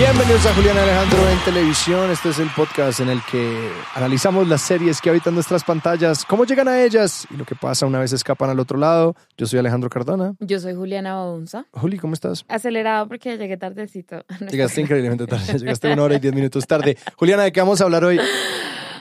Bienvenidos a Julián Alejandro en televisión. Este es el podcast en el que analizamos las series que habitan nuestras pantallas, cómo llegan a ellas y lo que pasa una vez escapan al otro lado. Yo soy Alejandro Cardona. Yo soy Juliana Baunza. Juli, ¿cómo estás? Acelerado porque llegué tardecito. Llegaste increíblemente tarde. Llegaste una hora y diez minutos tarde. Juliana, ¿de qué vamos a hablar hoy?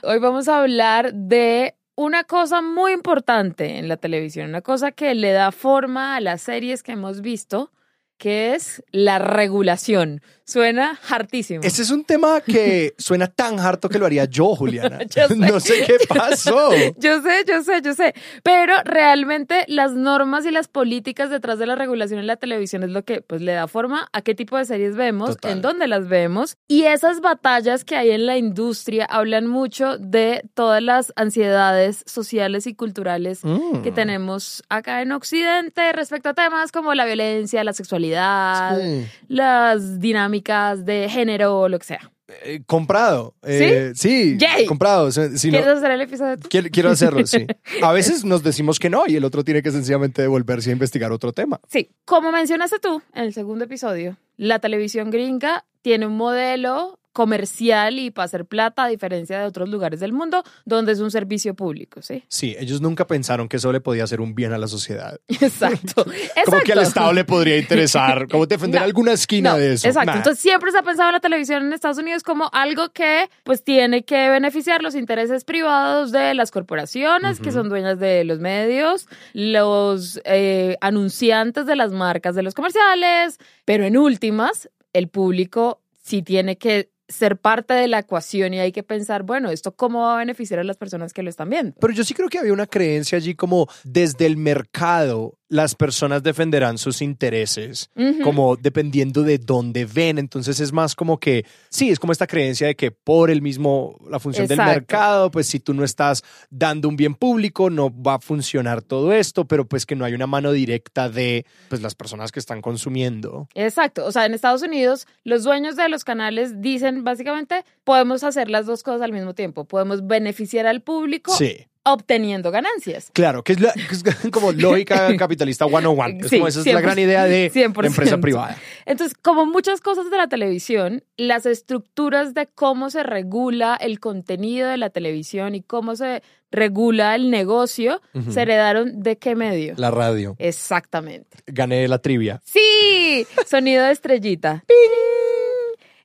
Hoy vamos a hablar de una cosa muy importante en la televisión, una cosa que le da forma a las series que hemos visto, que es la regulación. Suena hartísimo. Este es un tema que suena tan harto que lo haría yo, Juliana. Yo sé. No sé qué pasó. Yo sé, yo sé, yo sé. Pero realmente las normas y las políticas detrás de la regulación en la televisión es lo que pues le da forma a qué tipo de series vemos, Total. en dónde las vemos. Y esas batallas que hay en la industria hablan mucho de todas las ansiedades sociales y culturales Mm. que tenemos acá en Occidente respecto a temas como la violencia, la sexualidad, Sí. las dinámicas de género, lo que sea. Eh, comprado. Eh, sí, Yay. comprado. Si- no- ¿Quieres hacer el episodio? tú? Quiero, quiero hacerlo, sí. A veces nos decimos que no y el otro tiene que sencillamente devolverse a investigar otro tema. Sí, como mencionaste tú en el segundo episodio, la televisión gringa tiene un modelo comercial y para hacer plata, a diferencia de otros lugares del mundo, donde es un servicio público, ¿sí? Sí, ellos nunca pensaron que eso le podía hacer un bien a la sociedad. Exacto. Como que al. Estado le podría interesar, como defender No, alguna esquina No, de eso. Exacto. Nah. Entonces siempre se ha pensado en la televisión en Estados Unidos como algo que pues tiene que beneficiar los intereses privados de las corporaciones que son dueñas de los medios, los eh, anunciantes de las marcas de los comerciales, pero en últimas el público sí tiene que ser parte de la ecuación y hay que pensar, bueno, esto cómo va a beneficiar a las personas que lo están viendo. Pero yo sí creo que había una creencia allí como desde el mercado las personas defenderán sus intereses, como dependiendo de dónde ven. Entonces es más como que, sí, es como esta creencia de que por el mismo, la función del mercado, pues si tú no estás dando un bien público, no va a funcionar todo esto, pero pues que no hay una mano directa de pues las personas que están consumiendo. Exacto, o sea, en Estados Unidos los dueños de los canales dicen básicamente podemos hacer las dos cosas al mismo tiempo, podemos beneficiar al público Sí. Obteniendo ganancias. Claro, que es, la- que es como lógica capitalista 101. Es Sí, como esa es la 100%, gran idea de 100%. empresa privada. Entonces, como muchas cosas de la televisión, las estructuras de cómo se regula el contenido de la televisión y cómo se regula el negocio se heredaron de qué medio? La radio. Exactamente. Gané la trivia. Sí, sonido de estrellita.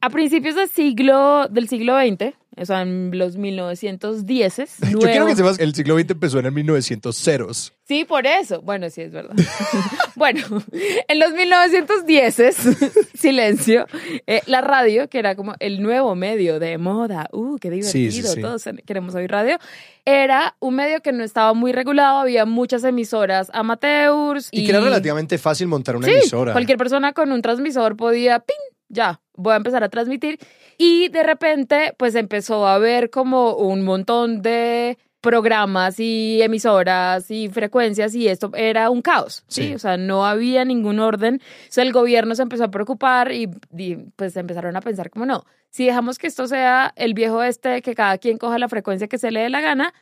A principios del siglo, del siglo XX, o sea, en los 1910, Yo quiero que sepas que el siglo XX empezó en el 1900. Sí, por eso. Bueno, sí, es verdad. bueno, en los 1910, silencio, eh, la radio, que era como el nuevo medio de moda, uh, qué divertido, sí, sí. todos queremos oír radio, era un medio que no estaba muy regulado, había muchas emisoras amateurs. Y, que era relativamente fácil montar una Sí, emisora. cualquier persona con un transmisor podía, ¡ping! Ya, voy a empezar a transmitir. Y de repente, pues empezó a haber como un montón de programas y emisoras y frecuencias y esto era un caos, ¿sí? Sí. O sea, no había ningún orden. Entonces el gobierno se empezó a preocupar y, y, pues empezaron a pensar como no, si dejamos que esto sea el viejo este, que cada quien coja la frecuencia que se le dé la gana,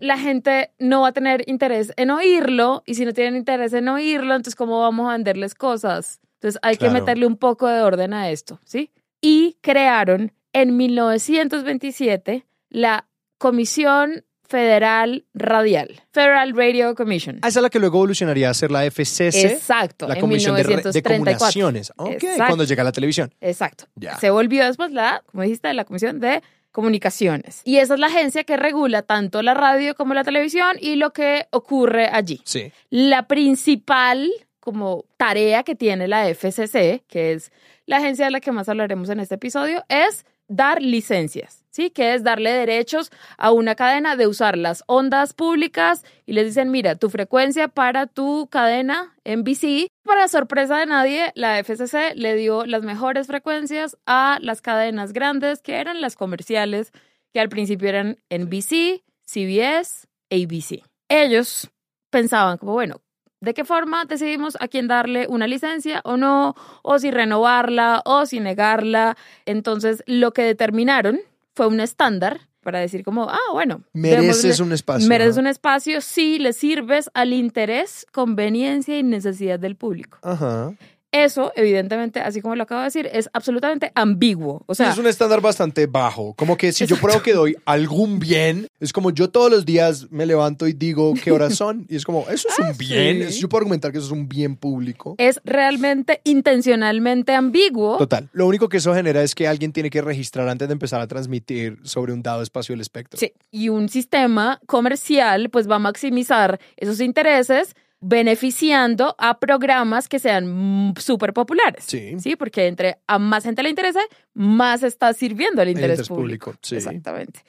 la gente no va a tener interés en oírlo y si no tienen interés en oírlo, entonces ¿cómo vamos a venderles cosas? Entonces hay Claro. que meterle un poco de orden a esto, ¿sí? Y crearon en 1927 la Comisión Federal Radial, Federal Radio Commission. Ah, esa es la que luego evolucionaría a ser la FCC. Exacto, La en Comisión de, re- de 1934. Comunicaciones. Ok, Exacto. cuando llega la televisión. Exacto. Ya. Se volvió después la, como dijiste, la Comisión de Comunicaciones. Y esa es la agencia que regula tanto la radio como la televisión y lo que ocurre allí. Sí. La principal como tarea que tiene la FCC, que es la agencia de la que más hablaremos en este episodio, es dar licencias, ¿sí? Que es darle derechos a una cadena de usar las ondas públicas y les dicen, mira, tu frecuencia para tu cadena NBC. Para sorpresa de nadie, la FCC le dio las mejores frecuencias a las cadenas grandes, que eran las comerciales, que al principio eran NBC, CBS, ABC. Ellos pensaban como, bueno, ¿de qué forma decidimos a quién darle una licencia o no? O si renovarla o si negarla. Entonces, lo que determinaron fue un estándar para decir como, ah, bueno. Mereces un espacio. Mereces un espacio si le sirves al interés, conveniencia y necesidad del público. Ajá. Eso, evidentemente, así como lo acabo de decir, es absolutamente ambiguo. O sea, es un estándar bastante bajo. Como que si yo pruebo que doy algún bien, es como yo todos los días me levanto y digo qué horas son. Y es como, eso es Ah, un bien. sí. Yo puedo argumentar que eso es un bien público. es realmente intencionalmente ambiguo. Total. Lo único que eso genera es que alguien tiene que registrar antes de empezar a transmitir sobre un dado espacio del espectro. Sí, y un sistema comercial pues va a maximizar esos intereses beneficiando a programas que sean súper populares. Sí. Sí, porque entre a más gente le interesa, más está sirviendo el interés, interés público, sí. Exactamente.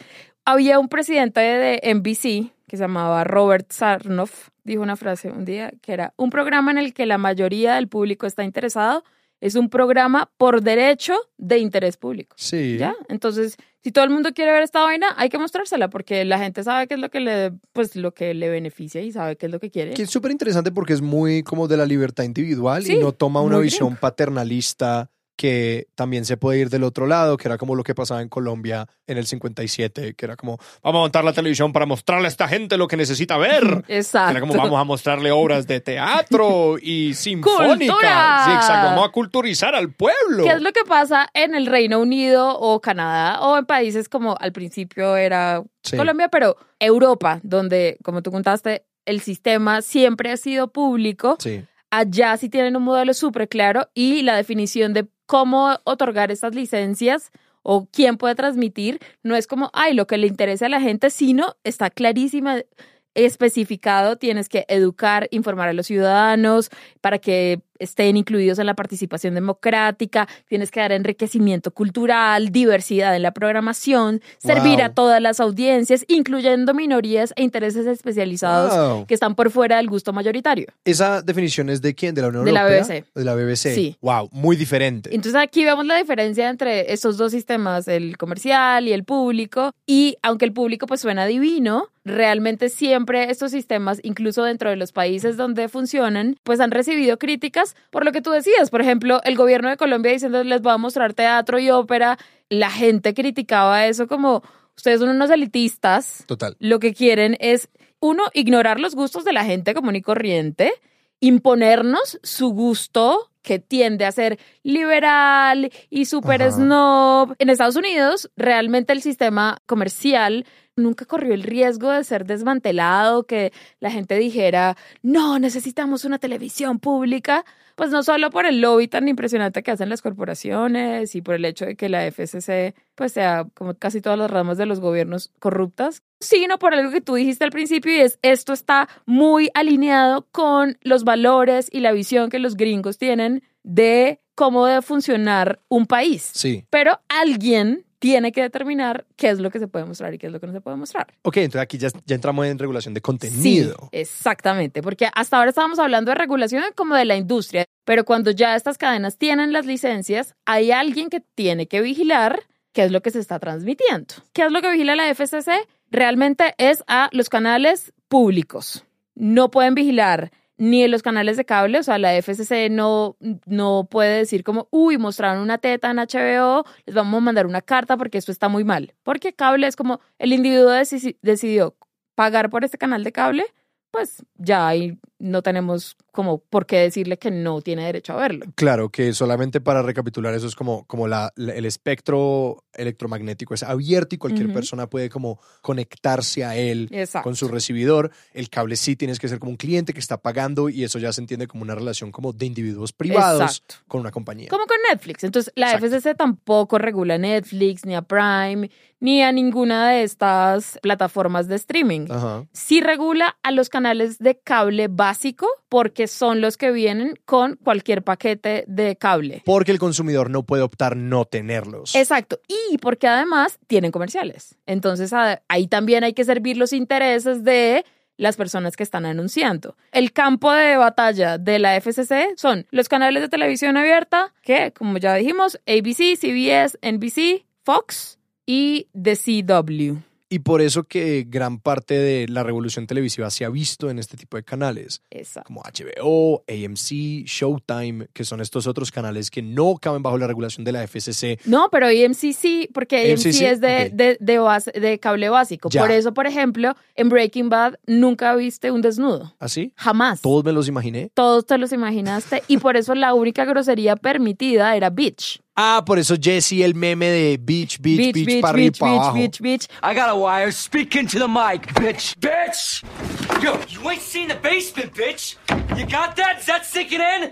Había un presidente de NBC que se llamaba Robert Sarnoff, dijo una frase un día que era, un programa en el que la mayoría del público está interesado es un programa por derecho de interés público. Sí. ¿Ya? Entonces, si todo el mundo quiere ver esta vaina, hay que mostrársela porque la gente sabe qué es lo que le, pues, lo que le beneficia y sabe qué es lo que quiere. Que es súper interesante porque es muy como de la libertad individual y no toma una visión gringo. paternalista que también se puede ir del otro lado, que era como lo que pasaba en Colombia en el 57, que era como, vamos a montar la televisión para mostrarle a esta gente lo que necesita ver. Exacto. Era como, vamos a mostrarle obras de teatro y. Sí, exacto. Vamos a culturizar al pueblo. ¿Qué es lo que pasa en el Reino Unido o Canadá o en países como al principio era Sí. Colombia, pero Europa, donde, como tú contaste, el sistema siempre ha sido público? Sí. Allá sí tienen un modelo súper claro y la definición de cómo otorgar estas licencias o quién puede transmitir no es como, ay, lo que le interesa a la gente, sino está clarísima, especificado, tienes que educar, informar a los ciudadanos para que estén incluidos en la participación democrática, tienes que dar enriquecimiento cultural, diversidad en la programación, servir Wow. a todas las audiencias, incluyendo minorías e intereses especializados Wow. que están por fuera del gusto mayoritario. ¿Esa definición es de quién? ¿De la Unión De la Europea? BBC. De la BBC. Sí. Wow, muy diferente. Entonces aquí vemos la diferencia entre estos dos sistemas, el comercial y el público. Y aunque el público pues suena divino, realmente siempre estos sistemas, incluso dentro de los países donde funcionan, pues han recibido críticas por lo que tú decías. Por ejemplo, el gobierno de Colombia diciendo les voy a mostrar teatro y ópera. La gente criticaba eso como ustedes son unos elitistas Total. lo que quieren es, uno, ignorar los gustos de la gente común y corriente, imponernos su gusto que tiende a ser liberal y super Ajá. snob. En Estados Unidos, realmente el sistema comercial nunca corrió el riesgo de ser desmantelado, que la gente dijera, no, necesitamos una televisión pública, pues no solo por el lobby tan impresionante que hacen las corporaciones y por el hecho de que la FCC pues sea como casi todas las ramas de los gobiernos corruptas, sino por algo que tú dijiste al principio y es esto está muy alineado con los valores y la visión que los gringos tienen de cómo debe funcionar un país. Sí. Pero alguien tiene que determinar qué es lo que se puede mostrar y qué es lo que no se puede mostrar. Ok, entonces aquí ya, ya entramos en regulación de contenido. Sí, exactamente, porque hasta ahora estábamos hablando de regulación como de la industria, pero cuando ya estas cadenas tienen las licencias, hay alguien que tiene que vigilar qué es lo que se está transmitiendo. ¿Qué es lo que vigila la FCC? Realmente es a los canales públicos. No pueden vigilar ni en los canales de cable, o sea, la FCC no, no puede decir como, uy, mostraron una teta en HBO, les vamos a mandar una carta porque esto está muy mal. Porque cable es como, el individuo deci- decidió pagar por este canal de cable, pues ya ahí no tenemos como por qué decirle que no tiene derecho a verlo. Claro, que solamente para recapitular eso es como, como la, la- el espectro electromagnético es abierto y cualquier persona puede como conectarse a él Exacto. con su recibidor. El cable sí tienes que ser como un cliente que está pagando y eso ya se entiende como una relación como de individuos privados Exacto. con una compañía. Como con Netflix. Entonces, la Exacto. FCC tampoco regula Netflix, ni a Prime, ni a ninguna de estas plataformas de streaming. Ajá. Sí regula a los canales de cable básico porque son los que vienen con cualquier paquete de cable. Porque el consumidor no puede optar no tenerlos. Exacto. Y porque además tienen comerciales. Entonces ahí también hay que servir los intereses de las personas que están anunciando. El campo de batalla de la FCC son los canales de televisión abierta, que como ya dijimos, ABC, CBS, NBC, Fox y The CW. Y por eso que gran parte de la revolución televisiva se ha visto en este tipo de canales, Exacto. como HBO, AMC, Showtime, que son estos otros canales que no caben bajo la regulación de la FCC. No, pero AMC sí, porque AMC, AMC sí, es de, de, de base- de cable básico. Ya. Por eso, por ejemplo, en Breaking Bad nunca viste un desnudo. ¿Así? Jamás. Todos me los imaginé. Todos te los imaginaste y por eso la única grosería permitida era bitch. Ah, por eso Jesse, el meme de beach, beach, beach, bitch, para bitch, para bitch, abajo. bitch, bitch. I got a wire. Speak into the mic, bitch. Bitch! Yo, you ain't seen the basement, bitch. You got that? Is that sinking in?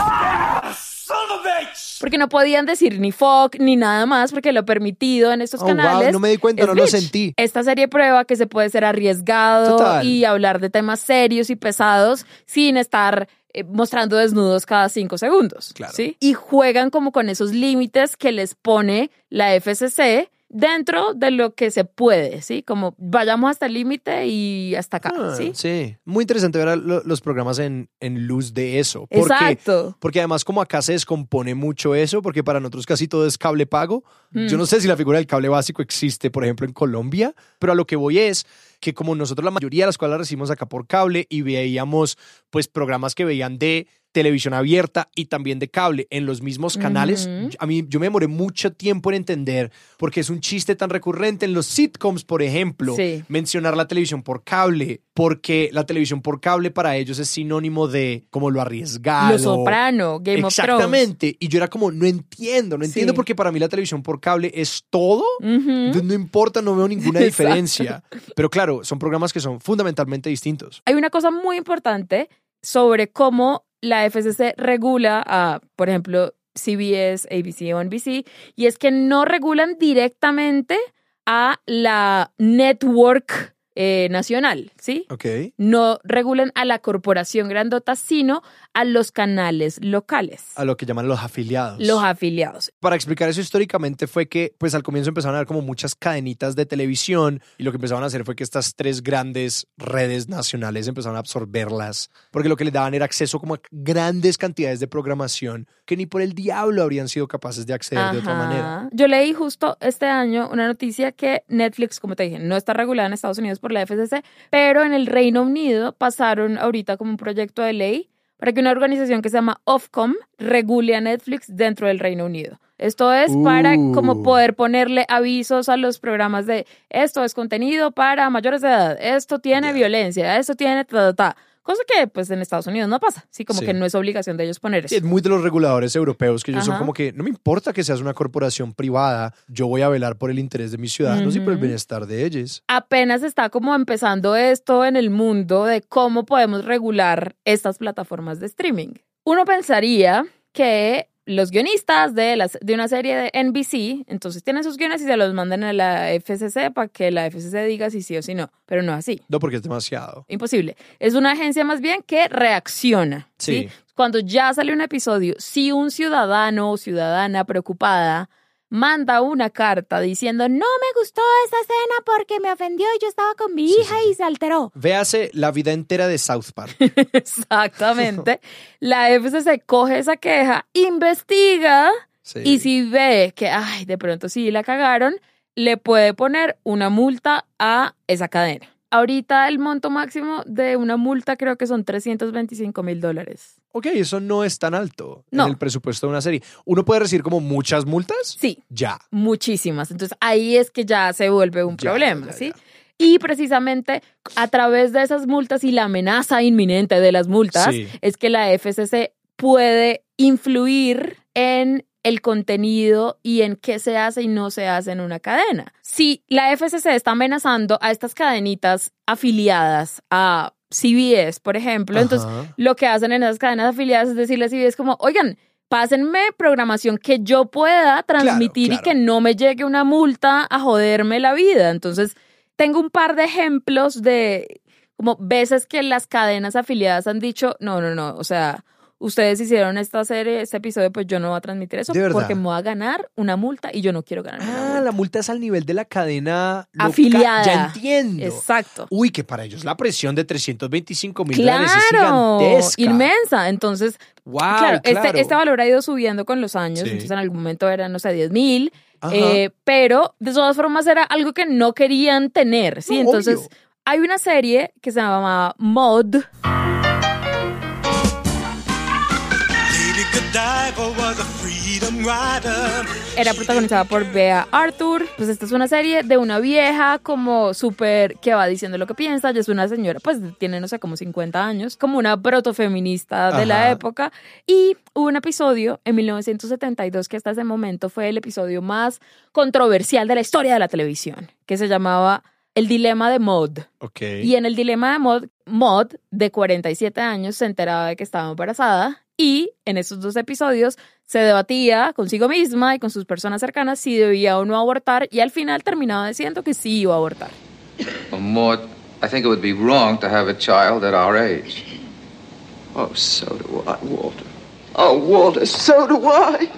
Ah, son of a bitch! Porque no podían decir ni fuck ni nada más porque lo permitido en estos Oh, wow, canales. no me di cuenta, es no lo bitch. sentí. Esta serie prueba que se puede ser arriesgado Total. y hablar de temas serios y pesados sin estar eh, mostrando desnudos cada cinco segundos. Claro. ¿sí? Y juegan como con esos límites que les pone la FCC dentro de lo que se puede, ¿sí? Como vayamos hasta el límite y hasta acá, Ah, ¿sí? sí. Muy interesante ver los programas en, en luz de eso. Porque, Exacto. Porque además como acá se descompone mucho eso, porque para nosotros casi todo es cable pago. Mm. Yo no sé si la figura del cable básico existe, por ejemplo, en Colombia, pero a lo que voy es que como nosotros la mayoría de las cuales la recibimos acá por cable y veíamos pues programas que veían de televisión abierta y también de cable en los mismos canales, a mí yo me demoré mucho tiempo en entender porque es un chiste tan recurrente en los sitcoms, por ejemplo, Sí. mencionar la televisión por cable, porque la televisión por cable para ellos es sinónimo de como lo arriesgado. Lo Soprano, Game of Thrones. Exactamente. Y yo era como, no entiendo, no entiendo Sí. porque para mí la televisión por cable es todo. No importa, no veo ninguna diferencia. Pero claro, son programas que son fundamentalmente distintos. Hay una cosa muy importante sobre cómo la FCC regula a, por ejemplo, CBS, ABC o NBC, y es que no regulan directamente a la network eh, nacional, ¿sí? Ok. No regulan a la corporación grandota, sino a los canales locales, A lo que llaman los afiliados. los afiliados. Para explicar eso históricamente fue que, pues al comienzo empezaron a haber como muchas cadenitas de televisión y lo que empezaron a hacer fue que estas tres grandes redes nacionales empezaron a absorberlas porque lo que les daban era acceso como a grandes cantidades de programación que ni por el diablo habrían sido capaces de acceder de otra manera. Yo leí justo este año una noticia que Netflix, como te dije, no está regulada en Estados Unidos por la FCC, pero en el Reino Unido pasaron ahorita como un proyecto de ley para que una organización que se llama Ofcom regule a Netflix dentro del Reino Unido. Esto es para Uh. como poder ponerle avisos a los programas de esto es contenido para mayores de edad, esto tiene violencia, esto tiene ta, ta, ta. Cosa que pues en Estados Unidos no pasa, sí, como Sí. que no es obligación de ellos poner eso. es muy de los reguladores europeos que ellos son como que no me importa que seas una corporación privada, yo voy a velar por el interés de mis ciudadanos y por el bienestar de ellos. apenas está como empezando esto en el mundo de cómo podemos regular estas plataformas de streaming. Uno pensaría que los guionistas de, las, de una serie de NBC, entonces tienen sus guiones y se los mandan a la FCC para que la FCC diga si sí o si no, pero no así. No, porque es demasiado. Imposible. Es una agencia más bien que reacciona. ¿sí? Sí. Cuando ya sale un episodio, si un ciudadano o ciudadana preocupada manda una carta diciendo no me gustó esa escena porque me ofendió y yo estaba con mi Sí, hija sí. y se alteró. Véase la vida entera de South Park. Exactamente. la FCC coge esa queja, investiga Sí. y si ve que, ay, de pronto sí la cagaron, le puede poner una multa a esa cadena. Ahorita el monto máximo de una multa creo que son 325 mil dólares. Ok, eso no es tan alto No. en el presupuesto de una serie. ¿Uno puede recibir como muchas multas? Sí, Ya. muchísimas. Entonces ahí es que ya se vuelve un Ya, problema, ya, ¿sí? ya. Y precisamente a través de esas multas y la amenaza inminente de las multas Sí. es que la FCC puede influir en el contenido y en qué se hace y no se hace en una cadena. Si la FCC está amenazando a estas cadenitas afiliadas a CBS, por ejemplo, entonces lo que hacen en esas cadenas afiliadas es decirle a CBS como, oigan, pásenme programación que yo pueda transmitir claro. y que no me llegue una multa a joderme la vida. Entonces, tengo un par de ejemplos de como veces que las cadenas afiliadas han dicho, no, no, no, o sea, ustedes hicieron esta serie, este episodio, pues yo no voy a transmitir eso porque me voy a ganar una multa y yo no quiero ganar una Ah, multa. la multa es al nivel de la cadena Afiliada. Ya entiendo. Exacto. Uy, que para ellos la presión de 325 mil dólares es Claro, gigantesca. inmensa. Entonces, Wow, claro, claro. Este, este valor ha ido subiendo con los años. Sí. Entonces, en algún momento eran, no sé, 10 mil. Eh, pero de todas formas era algo que no querían tener, ¿sí? No, Entonces, obvio. hay una serie que se llama Mod. Era protagonizada por Bea Arthur. Pues esta es una serie de una vieja como súper que va diciendo lo que piensa. Ella es una señora, pues tiene, no sé, como 50 años, como una protofeminista de la Ajá. época. Y hubo un episodio en 1972 que hasta ese momento fue el episodio más controversial de la historia de la televisión, que se llamaba El Dilema de Maud. Ok. Y en el dilema de Maud, Maud, de 47 años, se enteraba de que estaba embarazada y en esos dos episodios se debatía consigo misma y con sus personas cercanas si debía o no abortar y al final terminaba diciendo que sí iba a abortar. Maud, I think it would be wrong to have a child at our age. Oh, so do I, Walter. Oh, Walter, so do I.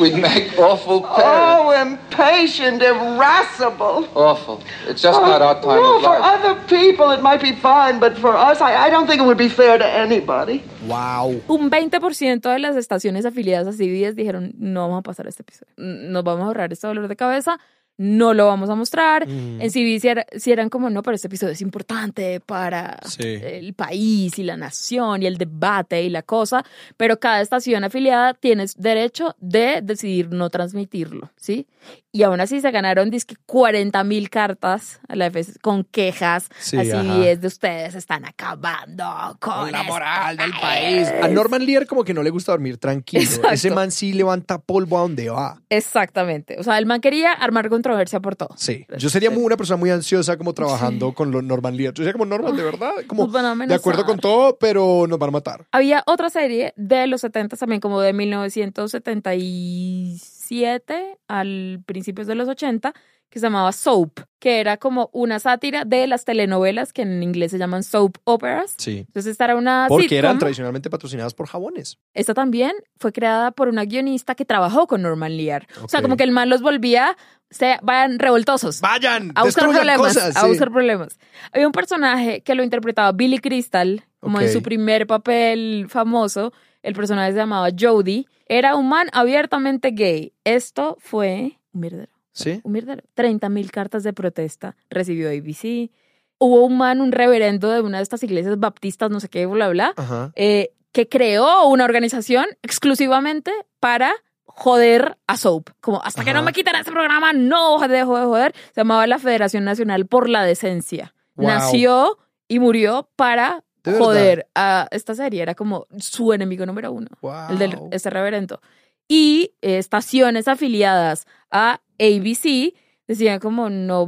We'd make awful parents. Oh, impatient, irascible. Awful. It's just not our time well, of for other people it might be fine, but for us, I, I don't think it would be fair to anybody. Wow. Un 20% de las estaciones afiliadas a CBS dijeron no vamos a pasar este episodio, nos vamos a ahorrar este dolor de cabeza, no lo vamos a mostrar. Mm. En CBS sí era- sí eran como, no, pero este episodio es importante para Sí. el país y la nación y el debate y la cosa, pero cada estación afiliada tiene derecho de decidir no transmitirlo, ¿sí? Y aún así se ganaron disque 40 mil cartas a la FS con quejas Sí, a ajá. CBS de ustedes están acabando con, Con la moral del país. A Norman Lear como que no le gusta dormir tranquilo. Exacto. Ese man sí levanta polvo a donde va. Exactamente. O sea, el man quería armar controversia por todo. Sí. Yo sería muy, una persona muy ansiosa como trabajando con lo Norman Lear. Yo sería como Norman, de verdad. Como de acuerdo con todo, pero nos van a matar. Había otra serie de los 70 también, como de 1977 al principios de los 80, que se llamaba Soap, que era como una sátira de las telenovelas que en inglés se llaman soap operas. Sí. Entonces esta era una Porque eran tradicionalmente patrocinadas por jabones. Esta también fue creada por una guionista que trabajó con Norman Lear. O sea, como que el man los volvía, se vayan revoltosos. Vayan, a buscar problemas, cosas. a sí. buscar problemas. Había un personaje que lo interpretaba Billy Crystal, como en su primer papel famoso. El personaje se llamaba Jody. Era un man abiertamente gay. Esto fue un mierdero. Sí. Un mierdero. 30 mil cartas de protesta recibió ABC. Hubo un man, un reverendo de una de estas iglesias baptistas, no sé qué, bla, bla, Ajá. eh, que creó una organización exclusivamente para joder a Soap. Como hasta que Ajá. no me quiten este programa, no dejo de joder. Se llamaba la Federación Nacional por la Decencia. Wow. Nació y murió para joder a esta serie. Era como su enemigo número uno, Wow. el de ese reverendo. Y eh, estaciones afiliadas a ABC decían como no...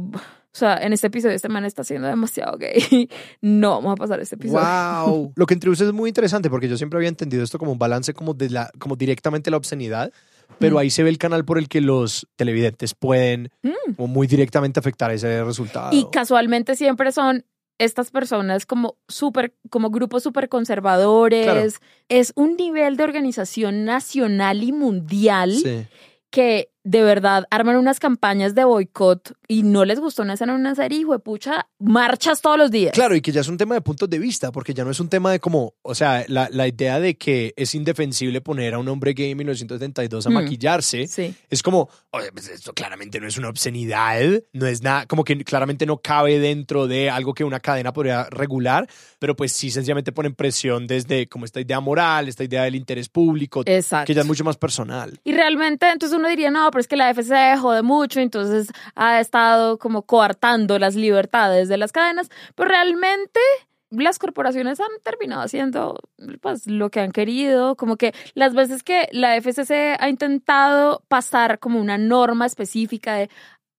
O sea, en este episodio este man está siendo demasiado gay. No vamos a pasar este episodio. Wow. Lo que introduce es muy interesante porque yo siempre había entendido esto como un balance como de la, como directamente la obscenidad, pero Mm. ahí se ve el canal por el que los televidentes pueden Mm. como muy directamente afectar ese resultado. Y casualmente siempre son estas personas como súper, como grupos súper conservadores. Claro. Es un nivel de organización nacional y mundial Sí. que de verdad arman unas campañas de boicot y no les gustó una escena en una serie, hijo de pucha, marchas todos los días. Claro, y que ya es un tema de puntos de vista, porque ya no es un tema de como, o sea, la, la idea de que es indefensible poner a un hombre gay en 1972 a Mm. maquillarse, Sí. es como, oye, pues esto claramente no es una obscenidad, no es nada, como que claramente no cabe dentro de algo que una cadena podría regular, pero pues sí sencillamente ponen presión desde como esta idea moral, esta idea del interés público, Exacto. que ya es mucho más personal. Y realmente, entonces uno diría, no, pero es que la FCC jode mucho, entonces ha estado como coartando las libertades de las cadenas, pero realmente las corporaciones han terminado haciendo pues lo que han querido, como que las veces que la FCC ha intentado pasar como una norma específica de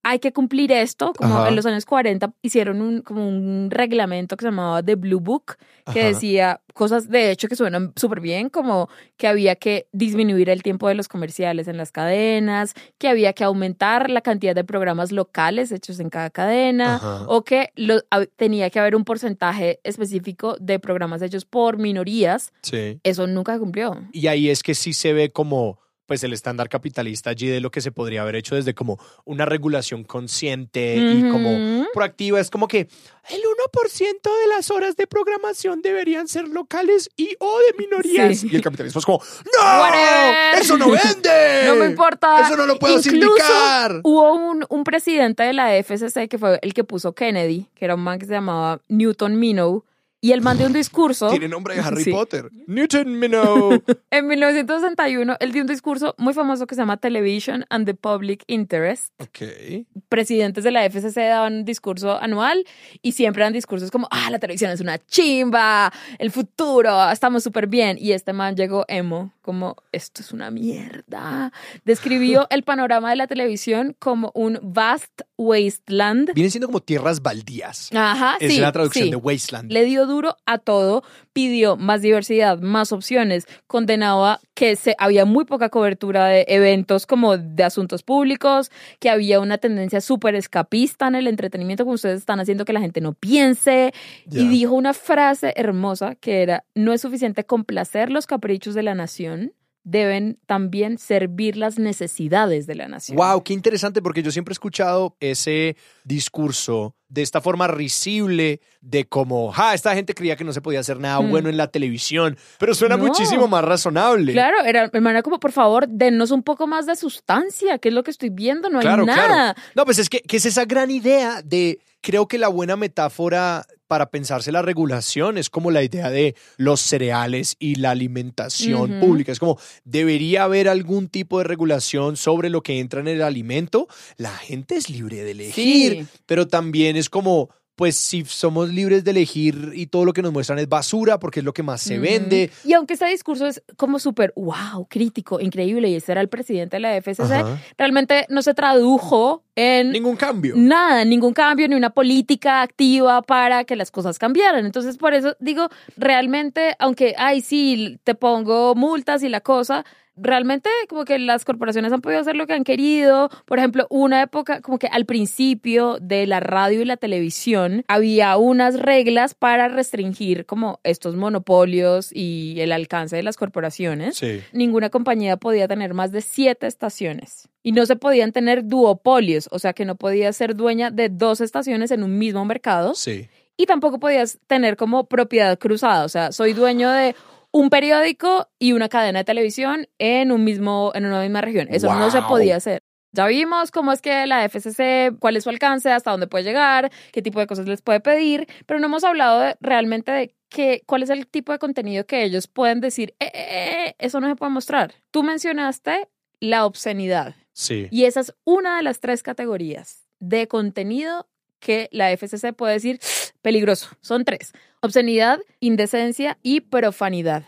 hay que cumplir esto, como Ajá. en los años 40 hicieron un, como un reglamento que se llamaba The Blue Book, que Ajá. decía cosas de hecho que suenan súper bien, como que había que disminuir el tiempo de los comerciales en las cadenas, que había que aumentar la cantidad de programas locales hechos en cada cadena, Ajá. o que lo- tenía que haber un porcentaje específico de programas hechos por minorías. Sí. Eso nunca se cumplió. Y ahí es que sí se ve como pues el estándar capitalista allí de lo que se podría haber hecho desde como una regulación consciente y como proactiva. Es como que el 1% de las horas de programación deberían ser locales y o de minorías. Sí. Y el capitalismo es como, ¡No! Whatever. ¡Eso no vende! No me importa. Eso no lo puedo Incluso sindicar. Hubo un, un presidente de la FCC que fue el que puso Kennedy, que era un man que se llamaba Newton Minow, y el man dio un discurso. Tiene nombre de Harry Sí. Potter. Newton Minow. En 1961, él dio un discurso muy famoso que se llama Television and the Public Interest. ok. Presidentes de la FCC daban un discurso anual y siempre eran discursos como, ah, la televisión es una chimba, el futuro, estamos súper bien. Y este man llegó emo, como, esto es una mierda. Describió el panorama de la televisión como un vast wasteland. Vienen siendo como tierras baldías. Ajá, es sí, la traducción sí. de wasteland. Le dio duro a todo, pidió más diversidad, más opciones, condenaba que se, había muy poca cobertura de eventos como de asuntos públicos, que había una tendencia súper escapista en el entretenimiento, como ustedes están haciendo que la gente no piense, y dijo una frase hermosa que era, no es suficiente complacer los caprichos de la nación, deben también servir las necesidades de la nación. Wow, qué interesante porque yo siempre he escuchado ese discurso de esta forma risible de como, ja, esta gente creía que no se podía hacer nada Mm. bueno en la televisión, pero suena No. muchísimo más razonable. Claro, era, hermana, como por favor, denos un poco más de sustancia, que es lo que estoy viendo, no hay claro. nada. No, pues es que, que es esa gran idea de, creo que la buena metáfora para pensarse la regulación es como la idea de los cereales y la alimentación pública. Es como, debería haber algún tipo de regulación sobre lo que entra en el alimento. La gente es libre de elegir, Sí. pero también es como... Pues si somos libres de elegir y todo lo que nos muestran es basura porque es lo que más se vende. Y aunque este discurso es como súper, wow, crítico, increíble, y este era el presidente de la Ajá. realmente no se tradujo en Ningún cambio. nada, ningún cambio, ni una política activa para que las cosas cambiaran. Entonces, por eso digo, realmente, aunque, ay, sí, te pongo multas y la cosa, realmente como que las corporaciones han podido hacer lo que han querido. Por ejemplo, una época como que al principio de la radio y la televisión había unas reglas para restringir como estos monopolios y el alcance de las corporaciones Sí. ninguna compañía podía tener más de siete estaciones. Y no se podían tener duopolios, o sea que no podías ser dueña de dos estaciones en un mismo mercado. Sí. Y tampoco podías tener como propiedad cruzada, o sea, soy dueño de un periódico y una cadena de televisión en un mismo en una misma región. Eso no se podía hacer. Ya vimos cómo es que la FCC, cuál es su alcance, hasta dónde puede llegar, qué tipo de cosas les puede pedir, pero no hemos hablado de- realmente de qué, cuál es el tipo de contenido que ellos pueden decir, "Eh, eh, eh, eso no se puede mostrar. Tú mencionaste la obscenidad Sí. y esa es una de las tres categorías de contenido que la FCC puede decir peligroso. Son tres. Obscenidad, indecencia y profanidad.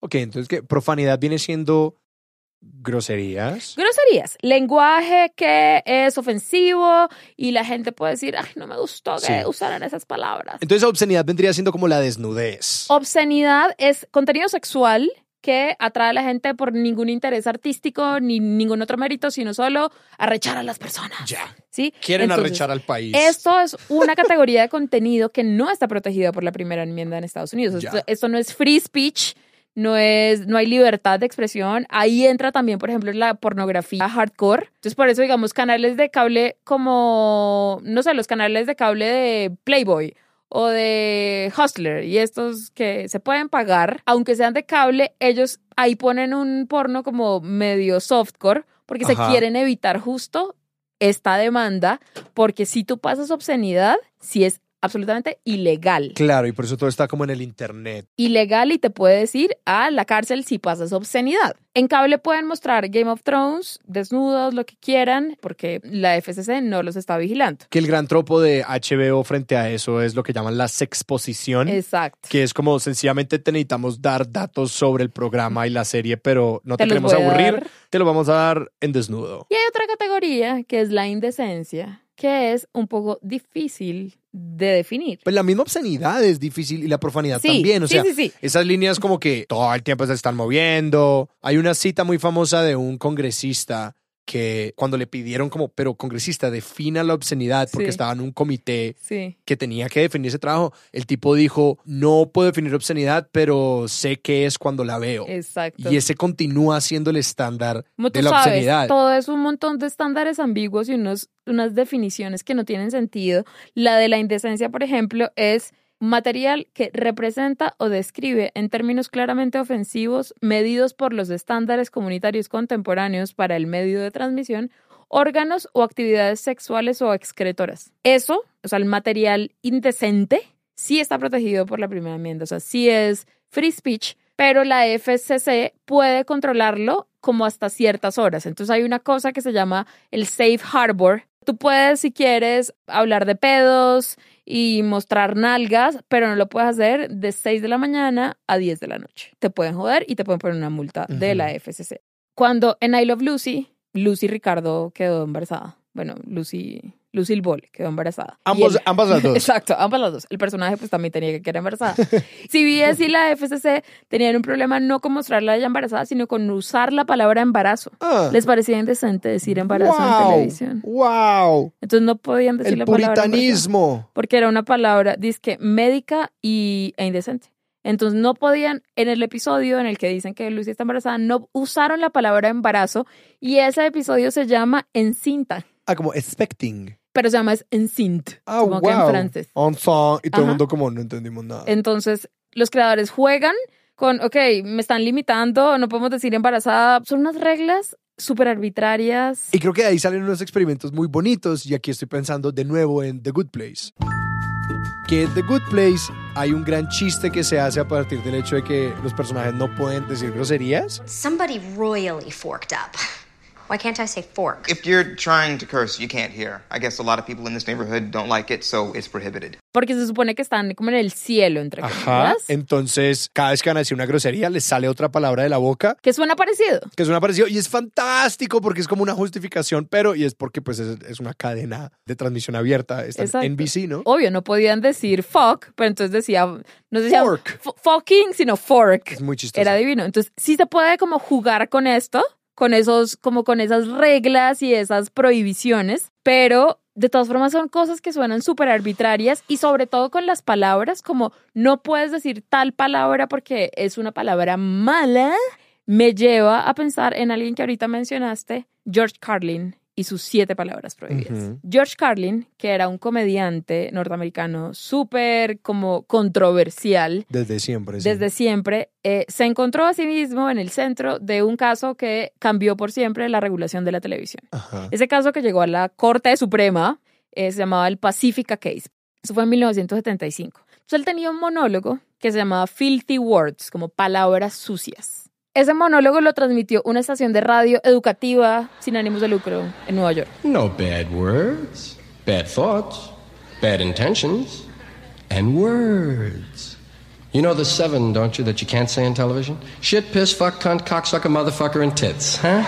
Ok, entonces que profanidad viene siendo groserías. Groserías, lenguaje que es ofensivo y la gente puede decir, ay, no me gustó que Sí. usaran esas palabras. Entonces obscenidad vendría siendo como la desnudez. Obscenidad es contenido sexual que atrae a la gente por ningún interés artístico ni ningún otro mérito, sino solo arrechar a las personas. Ya. ¿sí? Quieren Entonces, arrechar al país. Esto es una categoría de contenido que no está protegida por la primera enmienda en Estados Unidos. Esto, esto no es free speech, no es, no hay libertad de expresión. Ahí entra también, por ejemplo, la pornografía hardcore. Entonces, por eso, digamos, canales de cable como, no sé, los canales de cable de Playboy o de Hustler y estos que se pueden pagar, aunque sean de cable, ellos ahí ponen un porno como medio softcore porque Ajá. se quieren evitar justo esta demanda, porque si tú pasas obscenidad, si es absolutamente ilegal. Claro, y por eso todo está como en el internet. Ilegal y te puedes ir a la cárcel si pasas obscenidad. En cable pueden mostrar Game of Thrones, desnudos, lo que quieran, porque la FCC no los está vigilando. Que el gran tropo de HBO frente a eso es lo que llaman la sexposición. Exacto. Que es como sencillamente te necesitamos dar datos sobre el programa y la serie, pero no te, Te queremos aburrir, dar. te lo vamos a dar en desnudo. Y hay otra categoría que es la indecencia, que es un poco difícil de definir. Pues la misma obscenidad es difícil y la profanidad Sí, también. O sí, sea, sí, esas líneas como que todo el tiempo se están moviendo. Hay una cita muy famosa de un congresista que cuando le pidieron como, pero congresista, defina la obscenidad porque Sí. estaba en un comité Sí. que tenía que definir ese trabajo. El tipo dijo, no puedo definir obscenidad, pero sé qué es cuando la veo. Exacto. Y ese continúa siendo el estándar Como tú de la sabes, obscenidad. todo es un montón de estándares ambiguos y unos, unas definiciones que no tienen sentido. La de la indecencia, por ejemplo, es material que representa o describe en términos claramente ofensivos, medidos por los estándares comunitarios contemporáneos para el medio de transmisión, órganos o actividades sexuales o excretoras. Eso, o sea, el material indecente, sí está protegido por la primera enmienda, o sea, sí es free speech, pero la FCC puede controlarlo como hasta ciertas horas. Entonces hay una cosa que se llama el safe harbor. Tú puedes, si quieres, hablar de pedos y mostrar nalgas, pero no lo puedes hacer de 6 de la mañana a 10 de la noche. Te pueden joder y te pueden poner una multa de la FCC. Cuando en I Love Lucy, Lucy Ricardo quedó embarazada. Bueno, Lucy, Lucille Ball quedó embarazada. Ambos, el- ambas las dos. Exacto, ambas las dos. El personaje pues también tenía que quedar embarazada. CBS y la FCC tenían un problema no con mostrarla a ella embarazada, sino con usar la palabra embarazo. Ah. Les parecía indecente decir embarazo en televisión. ¡Wow! Entonces no podían decir El la palabra puritanismo. porque era una palabra, disque, médica y, e indecente. Entonces no podían, en el episodio en el que dicen que Lucy está embarazada, no usaron la palabra embarazo y ese episodio se llama encinta, Ah, como expecting. Pero se llama es enceinte, Ah, como que en wow. francés. Enfant. Y todo el mundo como no entendimos nada. Entonces, los creadores juegan con, ok, me están limitando, no podemos decir embarazada. Son unas reglas súper arbitrarias. Y creo que de ahí salen unos experimentos muy bonitos y aquí estoy pensando de nuevo en The Good Place. Que en The Good Place hay un gran chiste que se hace a partir del hecho de que los personajes no pueden decir groserías. Somebody royally forked up. Why can't I say fork? If you're trying to curse, you can't hear. I guess a lot of people in this neighborhood don't like it, so it's prohibited. Porque se supone que están como en el cielo, entre Ajá. comillas. Entonces, cada vez que van a decir una grosería, les sale otra palabra de la boca Que suena parecido. que es una parecido y es fantástico porque es como una justificación, pero y es porque pues es, es una cadena de transmisión abierta, está en Exacto. NBC, ¿no? Obvio, no podían decir fuck, pero entonces decía, no decía Fork. fu- fucking, sino fork. Es muy chistoso. Era divino. Entonces, sí se puede como jugar con esto, con esos, como con esas reglas y esas prohibiciones, pero de todas formas son cosas que suenan súper arbitrarias y sobre todo con las palabras, como no puedes decir tal palabra porque es una palabra mala, me lleva a pensar en alguien que ahorita mencionaste, George Carlin y sus siete palabras prohibidas. George Carlin, que era un comediante norteamericano súper como controversial, Desde siempre. sí. desde siempre, eh, se encontró a sí mismo en el centro de un caso que cambió por siempre la regulación de la televisión. Ajá. Ese caso que llegó a la Corte Suprema eh, se llamaba el Pacifica Case. Eso fue en 1975. Entonces él tenía un monólogo que se llamaba Filthy Words, como palabras sucias. Ese monólogo lo transmitió una estación de radio educativa sin ánimos de lucro en Nueva York. No bad words, bad thoughts, bad intentions, and words. You know the seven, don't you, that you can't say on television? Shit, piss, fuck, cunt, cocksucker, motherfucker, and tits, huh?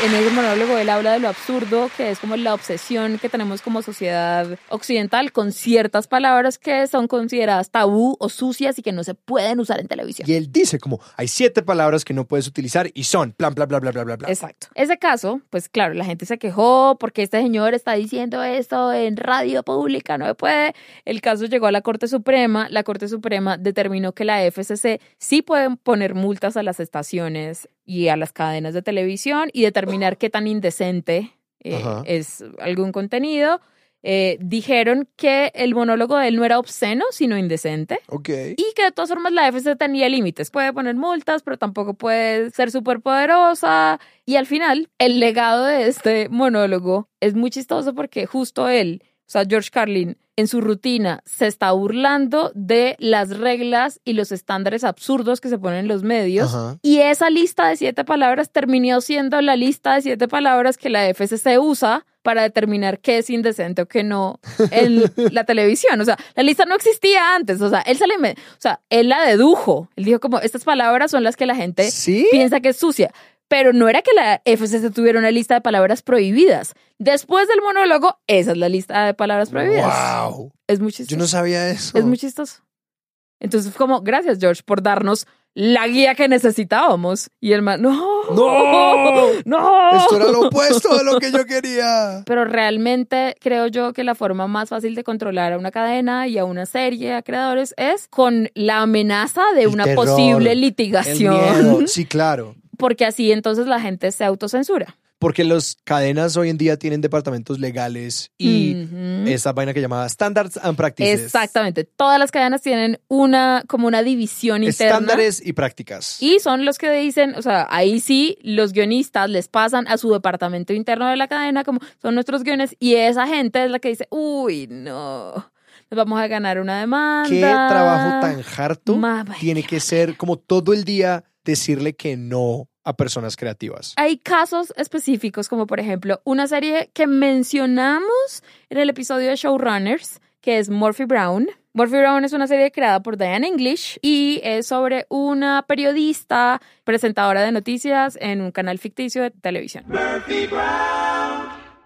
En ese monólogo él habla de lo absurdo que es como la obsesión que tenemos como sociedad occidental con ciertas palabras que son consideradas tabú o sucias y que no se pueden usar en televisión. Y él dice como, hay siete palabras que no puedes utilizar y son, plan, bla, bla, bla, bla, bla, bla. Exacto. Ese caso, pues claro, la gente se quejó porque este señor está diciendo esto en radio pública, no se puede. El caso llegó a la Corte Suprema, la Corte Suprema determinó que la FCC sí pueden poner multas a las estaciones y a las cadenas de televisión y determinar qué tan indecente eh, es algún contenido. eh, dijeron que el monólogo de él no era obsceno, sino indecente. Ok. Y que de todas formas la FC tenía límites. Puede poner multas, pero tampoco puede ser súper poderosa. Y al final, el legado de este monólogo es muy chistoso porque justo él, o sea, George Carlin, en su rutina se está burlando de las reglas y los estándares absurdos que se ponen en los medios. Ajá. Y esa lista de siete palabras terminó siendo la lista de siete palabras que la FCC usa para determinar qué es indecente o qué no en la televisión. O sea, la lista no existía antes. O sea, él se inven- o sea, él la dedujo. Él dijo como, estas palabras son las que la gente ¿Sí? piensa que es sucia. Pero no era que la FCC tuviera una lista de palabras prohibidas. Después del monólogo, esa es la lista de palabras prohibidas. Wow. Es muy chistoso. Yo no sabía eso. Es muy chistoso. Entonces, como, gracias, George, por darnos la guía que necesitábamos. Y el man, no, ¡No! no. Esto era lo opuesto de lo que yo quería. Pero realmente creo yo que la forma más fácil de controlar a una cadena y a una serie, a creadores, es con la amenaza de El una terror, posible El litigación. miedo. Sí, claro. Porque así entonces la gente se autocensura. Porque las cadenas hoy en día tienen departamentos legales y esa vaina que llamaba Standards and Practices. Exactamente. Todas las cadenas tienen una, como una división interna. Estándares y prácticas. Y son los que dicen, o sea, ahí sí los guionistas les pasan a su departamento interno de la cadena, como son nuestros guiones, y esa gente es la que dice, uy, no, nos vamos a ganar una demanda. ¿Qué trabajo tan harto tiene que ser como todo el día decirle que no a personas creativas? Hay casos específicos, como por ejemplo una serie que mencionamos en el episodio de Showrunners, que es Murphy Brown. Murphy Brown es una serie creada por Diane English y es sobre una periodista presentadora de noticias en un canal ficticio de televisión.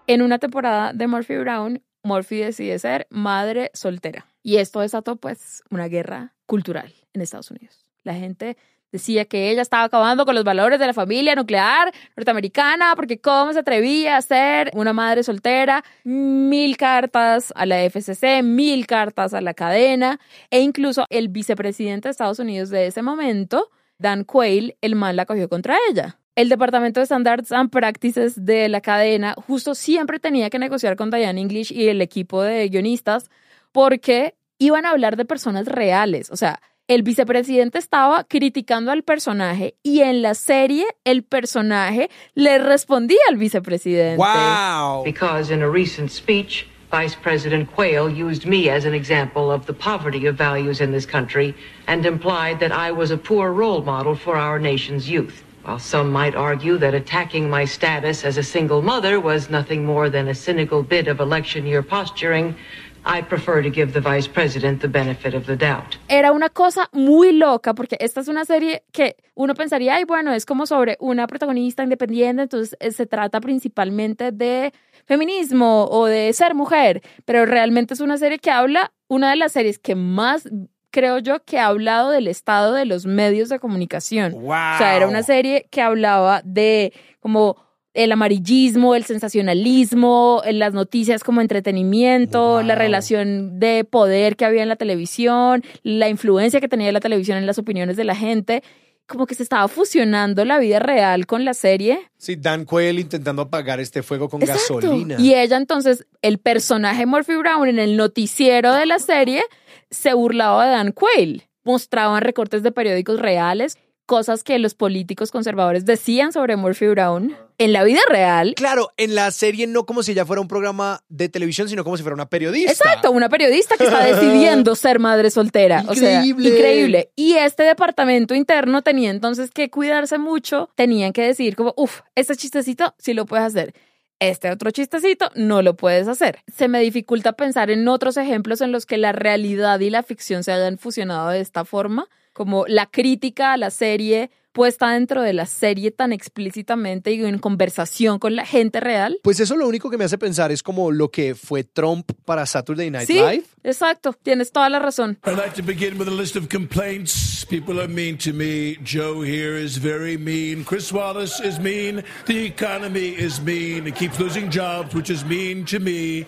En una temporada de Murphy Brown, Murphy decide ser madre soltera. Y esto desató pues una guerra cultural en Estados Unidos. La gente decía que ella estaba acabando con los valores de la familia nuclear norteamericana porque cómo se atrevía a ser una madre soltera. Mil cartas a la FCC, mil cartas a la cadena e incluso el vicepresidente de Estados Unidos de ese momento, Dan Quayle, el man la cogió contra ella. El Departamento de Standards and Practices de la cadena justo siempre tenía que negociar con Diane English y el equipo de guionistas porque iban a hablar de personas reales. O sea, el vicepresidente estaba criticando al personaje y en la serie el personaje le respondía al vicepresidente. ¡Wow! Because in a recent speech, Vice President Quayle used me as an example of the poverty of values in this country and implied that I was a poor role model for our nation's youth. While some might argue that attacking my status as a single mother was nothing more than a cynical bit of election year posturing, I prefer to give the Vice President the benefit of the doubt. Era una cosa muy loca porque esta es una serie que uno pensaría, ay, bueno, es como sobre una protagonista independiente, entonces eh, se trata principalmente de feminismo o de ser mujer, pero realmente es una serie que habla, una de las series que más creo yo que ha hablado del estado de los medios de comunicación. ¡Wow! O sea, era una serie que hablaba de como el amarillismo, el sensacionalismo, las noticias como entretenimiento, la relación de poder que había en la televisión, la influencia que tenía la televisión en las opiniones de la gente, como que se estaba fusionando la vida real con la serie. Sí, Dan Quayle intentando apagar este fuego con Exacto. gasolina. Y ella entonces, el personaje Murphy Brown en el noticiero de la serie se burlaba de Dan Quayle. Mostraban recortes de periódicos reales, cosas que los políticos conservadores decían sobre Murphy Brown en la vida real. Claro, en la serie no como si ella fuera un programa de televisión, sino como si fuera una periodista. Exacto, una periodista que está decidiendo ser madre soltera. O sea, Increíble. increíble. Y este departamento interno tenía entonces que cuidarse mucho. Tenían que decir como, uff, este chistecito sí lo puedes hacer. Este otro chistecito no lo puedes hacer. Se me dificulta pensar en otros ejemplos en los que la realidad y la ficción se hayan fusionado de esta forma, como la crítica a la serie puesta dentro de la serie tan explícitamente y en conversación con la gente real. Pues eso lo único que me hace pensar es como lo que fue Trump para Saturday Night Sí, Live. exacto, tienes toda la razón. I'd like to begin with a list of complaints. People are mean to me. Joe here is very mean. Chris Wallace is mean. The economy is mean. It keeps losing jobs, which is mean to me.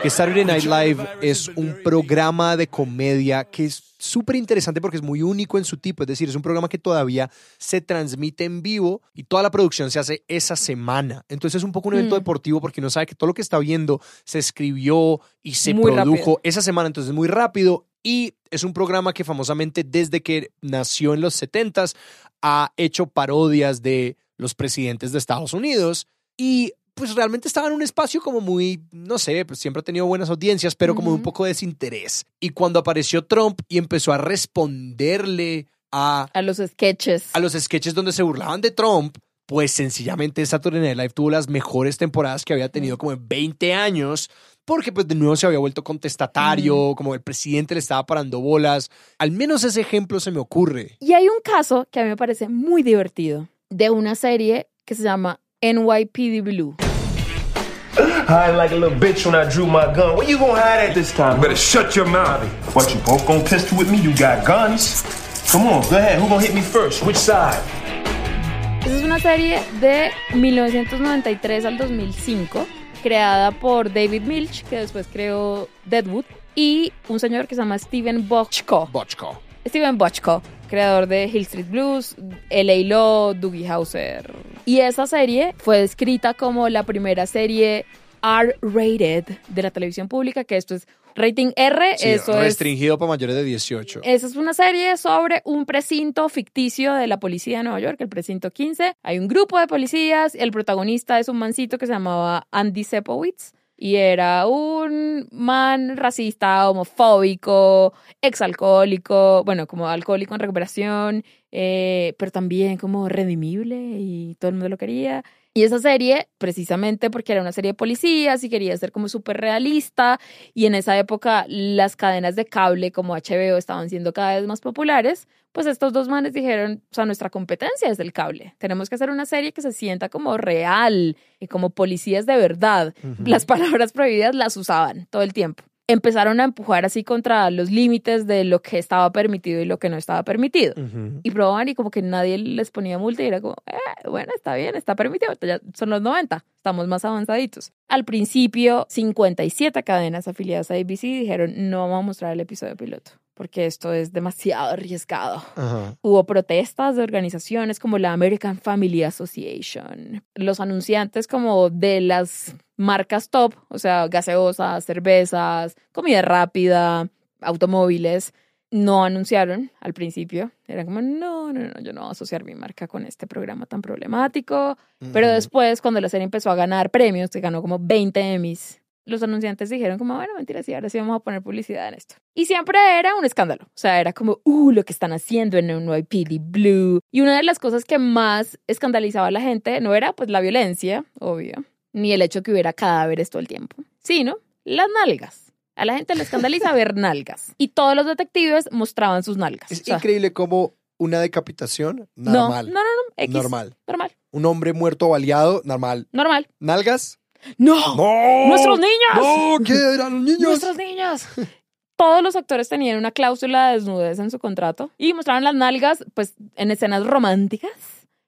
que Saturday Night Live es un programa de comedia que es súper interesante porque es muy único en su tipo, es decir, es un programa que todavía se transmite en vivo y toda la producción se hace esa semana. Entonces es un poco un evento Mm. deportivo porque uno sabe que todo lo que está viendo se escribió y se Muy produjo rápido. esa semana, entonces es muy rápido y es un programa que famosamente desde que nació en los 70s ha hecho parodias de los presidentes de Estados Unidos y pues realmente estaba en un espacio como muy, no sé, pues siempre ha tenido buenas audiencias, pero como un poco de desinterés. Y cuando apareció Trump y empezó a responderle a, A los sketches. a los sketches donde se burlaban de Trump, pues sencillamente Saturday Night Live tuvo las mejores temporadas que había tenido como en 20 años, porque pues de nuevo se había vuelto contestatario, como el presidente le estaba parando bolas. Al menos ese ejemplo se me ocurre. Y hay un caso que a mí me parece muy divertido de una serie que se llama NYPD Blue. Hiding like a little bitch when I drew my gun. Where you gonna hide at this time? Better shut your mouth. What, you both gonna pistol with me? You got guns? Come on, go ahead. Who gonna hit me first? Which side? Esa es una serie de 1993 al 2005, creada por David Milch, que después creó Deadwood, y un señor que se llama Steven Bochco. Bochco. Steven Bochco, creador de Hill Street Blues, LA Law, Doogie Howser. Y esa serie fue descrita como la primera serie R-rated de la televisión pública, que esto es rating R, Sí, eso es restringido para mayores de 18. esa es una serie sobre un precinto ficticio de la policía de Nueva York, el precinto 15. Hay un grupo de policías, el protagonista es un mancito que se llamaba Andy Sepowitz y era un man racista, homofóbico, exalcohólico, bueno, como alcohólico en recuperación, eh, pero también como redimible y todo el mundo lo quería. Y esa serie, precisamente porque era una serie de policías y quería ser como súper realista, y en esa época las cadenas de cable como HBO estaban siendo cada vez más populares, pues estos dos manes dijeron, o sea, nuestra competencia es el cable. Tenemos que hacer una serie que se sienta como real y como policías de verdad. Las palabras prohibidas las usaban todo el tiempo. Empezaron a empujar así contra los límites de lo que estaba permitido y lo que no estaba permitido. Y probaban y como que nadie les ponía multa y era como, eh, bueno, está bien, está permitido, ya son los 90, estamos más avanzaditos. Al principio, 57 cadenas afiliadas a ABC dijeron, no vamos a mostrar el episodio piloto, porque esto es demasiado arriesgado. Ajá. Hubo protestas de organizaciones como la American Family Association. Los anunciantes como de las marcas top, o sea, gaseosas, cervezas, comida rápida, automóviles, no anunciaron al principio. Era como, no, no, no, yo no voy a asociar mi marca con este programa tan problemático. Pero después, cuando la serie empezó a ganar premios, que ganó como 20 Emmys, los anunciantes dijeron como, bueno, mentira, sí, ahora sí vamos a poner publicidad en esto. Y siempre era un escándalo. O sea, era como, uh, lo que están haciendo en NYPD Blue. Y una de las cosas que más escandalizaba a la gente no era pues la violencia, obvio, ni el hecho que hubiera cadáveres todo el tiempo, sino las nalgas. A la gente le escandaliza ver nalgas. Y todos los detectives mostraban sus nalgas. Es O sea, increíble como una decapitación no, normal. no, no, no, X, Normal. Normal. Un hombre muerto o baleado, normal. Normal. ¿Nalgas? ¡No! ¡No! ¡Nuestros niños! ¡No! ¿Qué eran los niños? ¡Nuestros niños! Todos los actores tenían una cláusula de desnudez en su contrato y mostraban las nalgas, pues, en escenas románticas,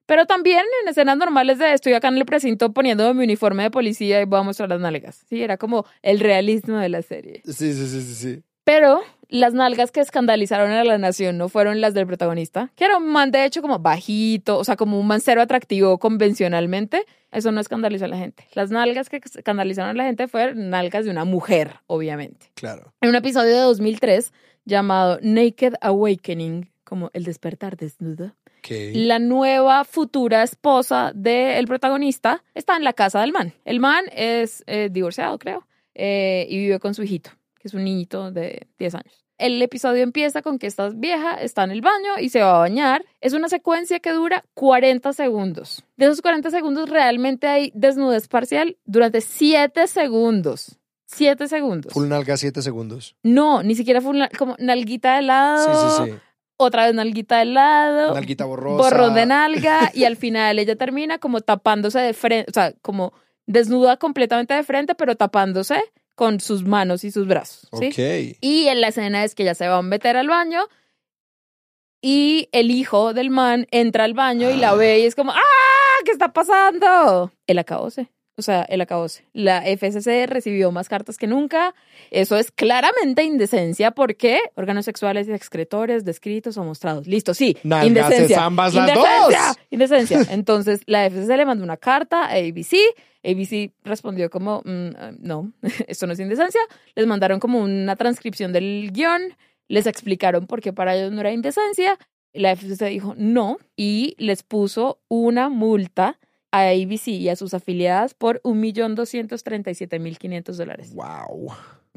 pero también en escenas normales de estoy acá en el precinto poniendo mi uniforme de policía y voy a mostrar las nalgas. Sí, era como el realismo de la serie. Sí, sí, sí, sí, sí. Pero las nalgas que escandalizaron a la nación no fueron las del protagonista, que era un man de hecho como bajito, o sea, como un man cero atractivo convencionalmente. Eso no escandalizó a la gente. Las nalgas que escandalizaron a la gente fueron nalgas de una mujer, obviamente. Claro. En un episodio de 2003 llamado Naked Awakening, como el despertar desnudo, la nueva futura esposa del protagonista está en la casa del man. El man es eh, divorciado, creo, eh, y vive con su hijito, que es un niñito de 10 años. El episodio empieza con que esta vieja está en el baño y se va a bañar. Es una secuencia que dura 40 segundos. De esos 40 segundos realmente hay desnudez parcial durante 7 segundos. 7 segundos. Full nalga, siete segundos. No, ni siquiera fue una- como nalguita de lado. Sí, sí, sí. Otra vez nalguita de lado. Nalguita borrosa. Borrón de nalga. y al final ella termina como tapándose de frente, o sea, como desnuda completamente de frente, pero tapándose con sus manos y sus brazos. ¿sí? Y en la escena es que ella se va a meter al baño y el hijo del man entra al baño y la ve y es como, ¡ah! ¿Qué está pasando? El acabose. O sea, el acabose. La FCC recibió más cartas que nunca. Eso es claramente indecencia porque órganos sexuales y excretores descritos o mostrados. Listo, sí. Nalgas indecencia. ambas las indecencia, dos. Indecencia. Entonces, la FCC le mandó una carta a ABC. ABC respondió como, mm, eh, no, esto no es indecencia. Les mandaron como una transcripción del guion. Les explicaron por qué para ellos no era indecencia. La FCC dijo no y les puso una multa a ABC y a sus afiliadas por 1.237.500 dólares. Wow.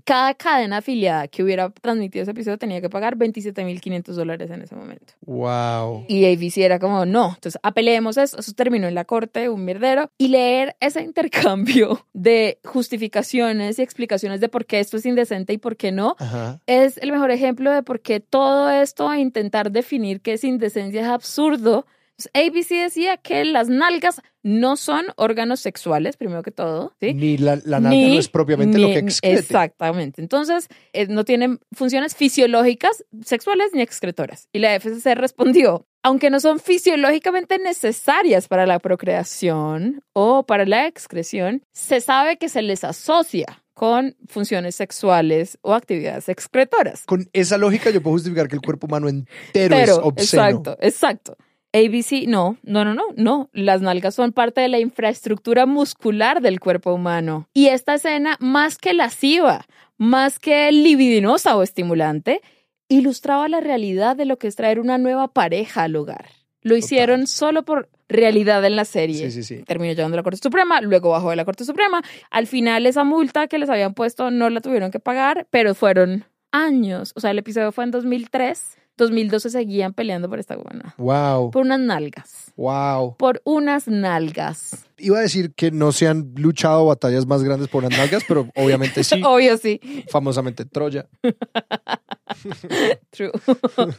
Cada cadena afiliada que hubiera transmitido ese episodio tenía que pagar 27.500 dólares en ese momento. Wow. Y ABC era como, no, entonces apelemos eso, eso terminó en la corte, un mierdero. Y leer ese intercambio de justificaciones y explicaciones de por qué esto es indecente y por qué no, Ajá. es el mejor ejemplo de por qué todo esto a intentar definir qué es indecencia es absurdo. ABC decía que las nalgas no son órganos sexuales, primero que todo, ¿sí? Ni la, la nalga Ni- no es propiamente lo que excrete. Exactamente. Entonces, eh, no tienen funciones fisiológicas, sexuales ni excretoras. Y la FCC respondió, aunque no son fisiológicamente necesarias para la procreación o para la excreción, se sabe que se les asocia con funciones sexuales o actividades excretoras. Con esa lógica yo puedo justificar que el cuerpo humano entero es obsceno. exacto, exacto. ABC, no, no, no, no, no. Las nalgas son parte de la infraestructura muscular del cuerpo humano. Y esta escena, más que lasciva, más que libidinosa o estimulante, ilustraba la realidad de lo que es traer una nueva pareja al hogar. Lo hicieron solo por realidad en la serie. Sí, sí, sí. Terminó llegando a la Corte Suprema, luego bajó de la Corte Suprema. Al final esa multa que les habían puesto no la tuvieron que pagar, pero fueron años. O sea, el episodio fue en 2003. 2012 seguían peleando por esta buena. Wow. Por unas nalgas. Wow. Por unas nalgas. Iba a decir que no se han luchado batallas más grandes por las nalgas, pero obviamente sí. Obvio sí. Famosamente Troya. True.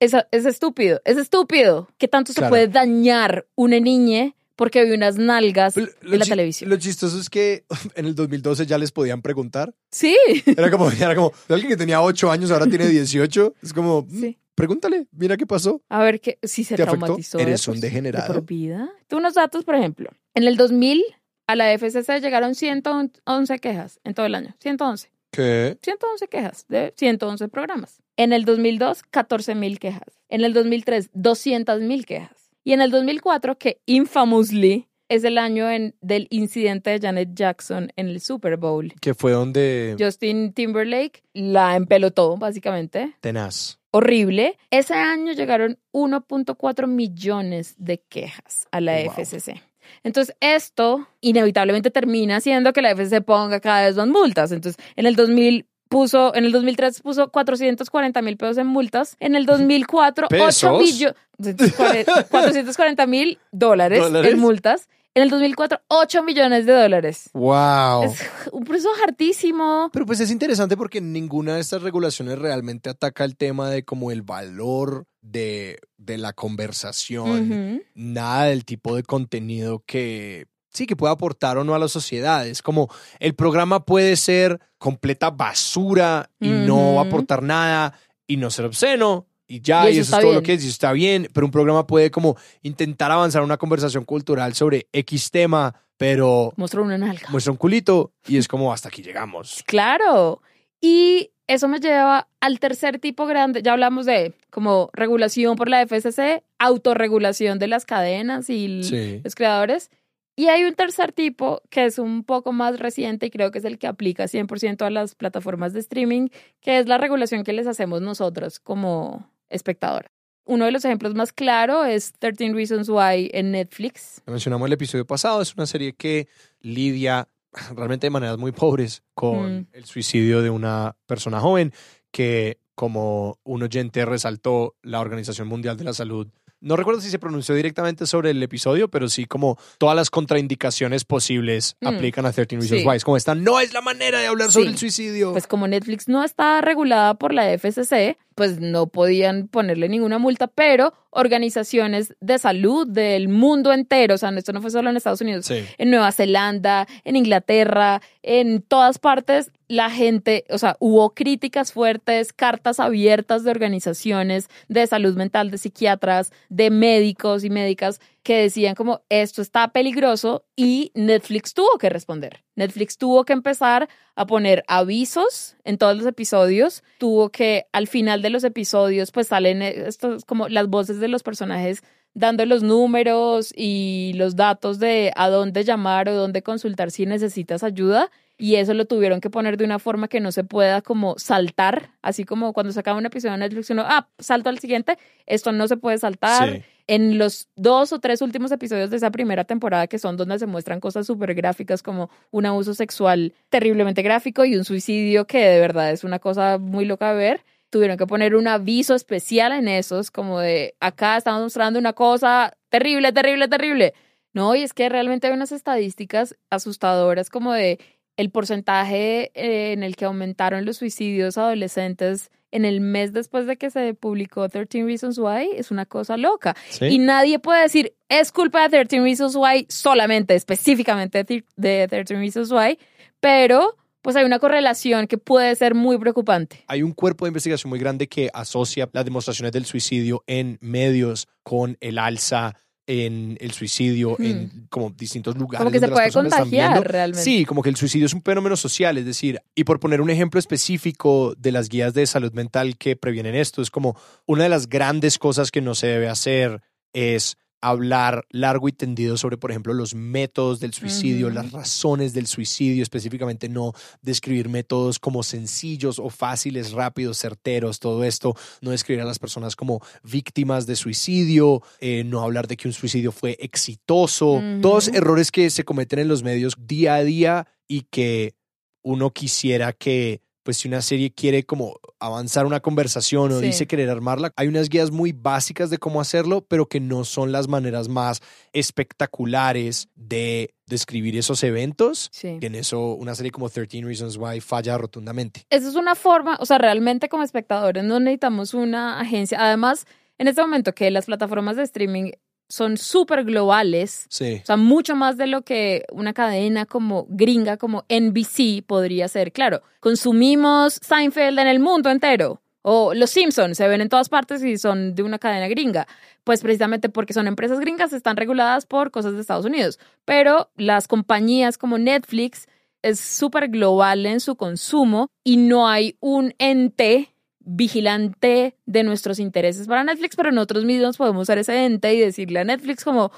es, es estúpido. Es estúpido. que tanto se Claro. puede dañar una niña porque ve unas nalgas Lo en la televisión? Lo chistoso es que en el 2012 ya les podían preguntar. Sí. Era como, era como alguien que tenía 8 años ahora tiene 18. Es como, mm, pregúntale, mira qué pasó. A ver que si se traumatizó. de Eres un de degenerado. por vida. Tú unos datos, por ejemplo. En el 2000 a la FCC llegaron 111 quejas en todo el año. 111. ¿Qué? 111 quejas de 111 programas. En el 2002, 14 mil quejas. En el 2003, 200 mil quejas. Y en el 2004, que infamously es el año en- del incidente de Janet Jackson en el Super Bowl. Que fue donde Justin Timberlake la empelotó, básicamente. tenaz. Horrible. Ese año llegaron 1.4 millones de quejas a la Wow. FCC. Entonces, esto inevitablemente termina haciendo que la FCC ponga cada vez más multas. Entonces, en el 2000 puso, en el 2003 puso 440 mil pesos en multas. En el 2004, 8 ¿Pesos? millones, 440 mil dólares, ¿Dólares? en multas. En el 2004, 8 millones de dólares. Wow. Es un precio hartísimo. Pero pues es interesante porque ninguna de estas regulaciones realmente ataca el tema de como el valor de, de la conversación, nada del tipo de contenido que sí que pueda aportar o no a la sociedad. Es como el programa puede ser completa basura y no aportar nada y no ser obsceno. Y ya, Y y eso es todo bien. lo que es, y está bien, pero un programa puede como intentar avanzar una conversación cultural sobre X tema, pero Mostró una nalga. muestra un culito y es como hasta aquí llegamos. Claro. Y eso me lleva al tercer tipo grande. Ya hablamos de como regulación por la FCC, autorregulación de las cadenas y Sí. los creadores. Y hay un tercer tipo que es un poco más reciente y creo que es el que aplica 100% a las plataformas de streaming, que es la regulación que les hacemos nosotros como espectadores. Uno de los ejemplos más claros es 13 Reasons Why en Netflix. Lo mencionamos el episodio pasado, es una serie que lidia realmente de maneras muy pobres con Mm. el suicidio de una persona joven que, como un oyente resaltó, la Organización Mundial de la Salud. No recuerdo si se pronunció directamente sobre el episodio, pero sí como todas las contraindicaciones posibles Mm. aplican a 13 Reasons Sí. Why. Es como esta no es la manera de hablar sobre el suicidio. Pues como Netflix no está regulada por la FCC, pues no podían ponerle ninguna multa, pero organizaciones de salud del mundo entero, o sea, esto no fue solo en Estados Unidos, Sí. en Nueva Zelanda, en Inglaterra, en todas partes, la gente, o sea, hubo críticas fuertes, cartas abiertas de organizaciones de salud mental, de psiquiatras, de médicos y médicas que decían como esto está peligroso y Netflix tuvo que responder. Netflix tuvo que empezar a poner avisos en todos los episodios, tuvo que al final de los episodios pues salen estos como las voces de los personajes dando los números y los datos de a dónde llamar o dónde consultar si necesitas ayuda y eso lo tuvieron que poner de una forma que no se pueda como saltar, así como cuando se acaba un episodio de Netflix uno, ah, salto al siguiente, esto no se puede saltar. En los dos o tres últimos episodios de esa primera temporada, que son donde se muestran cosas súper gráficas como un abuso sexual terriblemente gráfico y un suicidio que de verdad es una cosa muy loca de ver, tuvieron que poner un aviso especial en esos, como de acá estamos mostrando una cosa terrible, terrible, terrible. No, y es que realmente hay unas estadísticas asustadoras como de el porcentaje eh, en el que aumentaron los suicidios adolescentes en el mes después de que se publicó 13 Reasons Why es una cosa loca. Y nadie puede decir, es culpa de 13 Reasons Why solamente, específicamente de 13 Reasons Why, pero pues hay una correlación que puede ser muy preocupante. Hay un cuerpo de investigación muy grande que asocia las demostraciones del suicidio en medios con el alza en el suicidio en hmm. como distintos lugares. Como que se puede contagiar realmente. Sí, como que el suicidio es un fenómeno social, es decir, y por poner un ejemplo específico de las guías de salud mental que previenen esto, es como una de las grandes cosas que no se debe hacer es hablar largo y tendido sobre, por ejemplo, los métodos del suicidio, las razones del suicidio, específicamente no describir métodos como sencillos o fáciles, rápidos, certeros, todo esto, no describir a las personas como víctimas de suicidio, eh, no hablar de que un suicidio fue exitoso, todos errores que se cometen en los medios día a día y que uno quisiera que pues si una serie quiere como avanzar una conversación o dice querer armarla, hay unas guías muy básicas de cómo hacerlo, pero que no son las maneras más espectaculares de describir esos eventos. Y en eso una serie como 13 Reasons Why falla rotundamente. Esa es una forma, o sea, realmente como espectadores no necesitamos una agencia. Además, en este momento que las plataformas de streaming son súper globales. Sí. O sea, mucho más de lo que una cadena como gringa, como NBC podría ser. Claro, consumimos Seinfeld en el mundo entero. O Los Simpsons se ven en todas partes y son de una cadena gringa. Pues precisamente porque son empresas gringas, están reguladas por cosas de Estados Unidos. Pero las compañías como Netflix es súper global en su consumo y no hay un ente vigilante de nuestros intereses para Netflix, pero nosotros mismos podemos ser ese ente y decirle a Netflix como,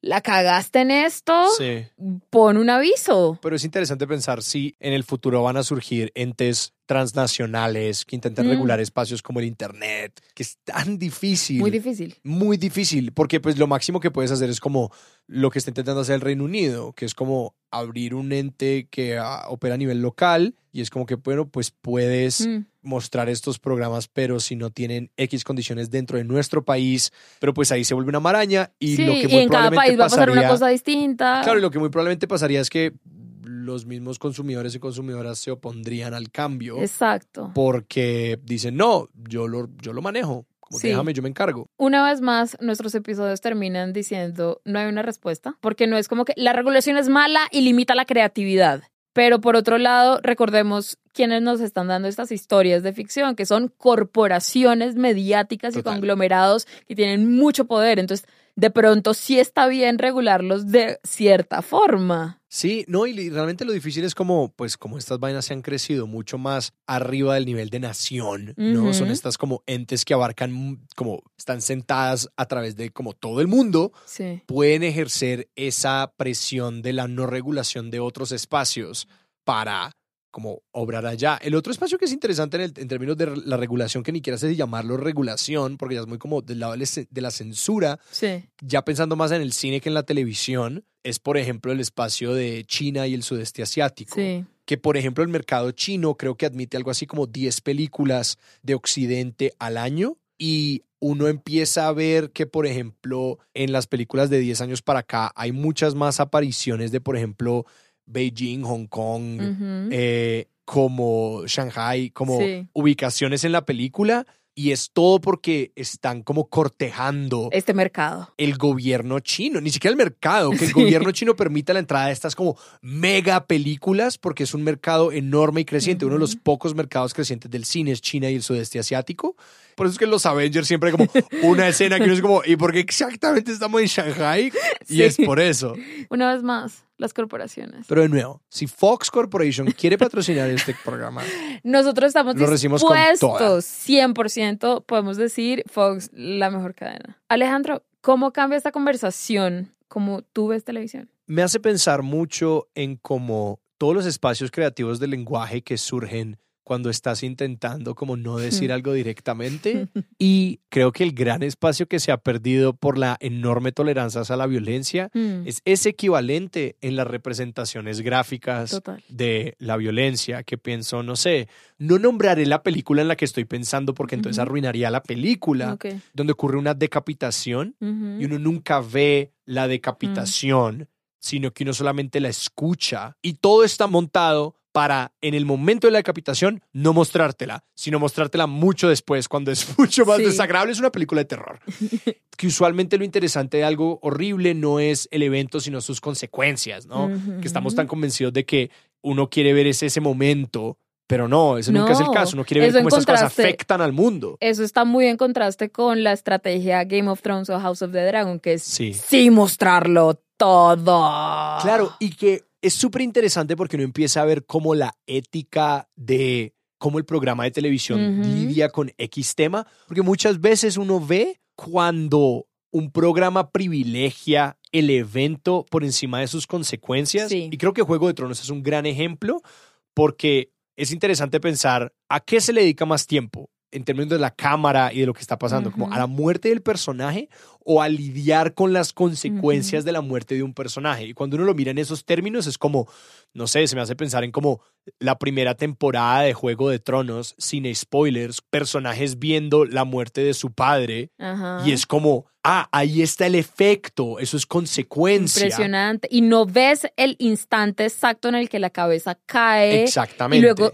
la cagaste en esto, pon un aviso. Pero es interesante pensar si en el futuro van a surgir entes transnacionales que intenten mm. regular espacios como el Internet, que es tan difícil. Muy difícil. Muy difícil, porque pues lo máximo que puedes hacer es como lo que está intentando hacer el Reino Unido, que es como abrir un ente que ah, opera a nivel local y es como que, bueno, pues puedes mm. mostrar estos programas, pero si no tienen X condiciones dentro de nuestro país, pero pues ahí se vuelve una maraña y lo que muy y en cada país va a pasar una cosa distinta. Claro, y lo que muy probablemente pasaría es que los mismos consumidores y consumidoras se opondrían al cambio. Exacto. Porque dicen, no, yo lo, yo lo manejo. Como déjame, yo me encargo. Una vez más, nuestros episodios terminan diciendo no hay una respuesta, porque no es como que la regulación es mala y limita la creatividad. Pero por otro lado, recordemos quiénes nos están dando estas historias de ficción, que son corporaciones mediáticas y conglomerados que tienen mucho poder. Entonces, de pronto sí está bien regularlos de cierta forma. Sí, no, y realmente lo difícil es como, pues, como estas vainas se han crecido mucho más arriba del nivel de nación, ¿no? Son estas como entes que abarcan, como están sentadas a través de como todo el mundo, sí. pueden ejercer esa presión de la no regulación de otros espacios para como obrar allá. El otro espacio que es interesante en, el, en, términos de la regulación, que ni quiera sé llamarlo regulación, porque ya es muy como del lado de la censura, ya pensando más en el cine que en la televisión, es por ejemplo el espacio de China y el sudeste asiático. Que por ejemplo el mercado chino creo que admite algo así como 10 películas de Occidente al año y uno empieza a ver que, por ejemplo, en las películas de 10 años para acá hay muchas más apariciones de, por ejemplo, Beijing, Hong Kong, eh, como Shanghai, como ubicaciones en la película. Y es todo porque están como cortejando este mercado. El gobierno chino, ni siquiera el mercado, que el gobierno chino permita la entrada de estas como mega películas porque es un mercado enorme y creciente. Uno de los pocos mercados crecientes del cine es China y el sudeste asiático. Por eso es que en los Avengers siempre hay como una escena que uno es como, ¿y por qué exactamente estamos en Shanghai? Y Sí. es por eso. Una vez más, las corporaciones. Pero de nuevo, si Fox Corporation quiere patrocinar este programa, Nosotros estamos Lo recibimos con toda. dispuestos, 100%, podemos decir, Fox, la mejor cadena. Alejandro, ¿cómo cambia esta conversación? ¿Cómo tú ves televisión? me hace pensar mucho en cómo todos los espacios creativos del lenguaje que surgen cuando estás intentando como no decir Hmm. algo directamente y creo que el gran espacio que se ha perdido por la enorme tolerancia a la violencia Mm. es ese equivalente en las representaciones gráficas Total. de la violencia que pienso, no sé, no nombraré la película en la que estoy pensando porque entonces arruinaría la película, Ok. donde ocurre una decapitación y uno nunca ve la decapitación, sino que uno solamente la escucha y todo está montado para en el momento de la decapitación no mostrártela, sino mostrártela mucho después, cuando es mucho más Sí. desagradable. Es una película de terror. que usualmente lo interesante de algo horrible no es el evento, sino sus consecuencias, ¿no? Ujú. Que estamos tan convencidos de que uno quiere ver ese, ese momento, pero no, ese nunca es el No, caso. Uno quiere ver cómo esas cosas afectan al mundo. Eso está muy en contraste con la estrategia Game of Thrones o House of the Dragon, que es Sí. sí mostrarlo todo. Claro, y que es súper interesante porque uno empieza a ver cómo la ética de cómo el programa de televisión Ujú. lidia con X tema, porque muchas veces uno ve cuando un programa privilegia el evento por encima de sus consecuencias. Sí. Y creo que Juego de Tronos es un gran ejemplo porque es interesante pensar a qué se le dedica más tiempo en términos de la cámara y de lo que está pasando, como a la muerte del personaje o a lidiar con las consecuencias de la muerte de un personaje. Y cuando uno lo mira en esos términos es como, no sé, se me hace pensar en como la primera temporada de Juego de Tronos, sin spoilers, personajes viendo la muerte de su padre Ajá. y es como, ah, ahí está el efecto, eso es consecuencia. Impresionante. Y no ves el instante exacto en el que la cabeza cae. Exactamente. Y luego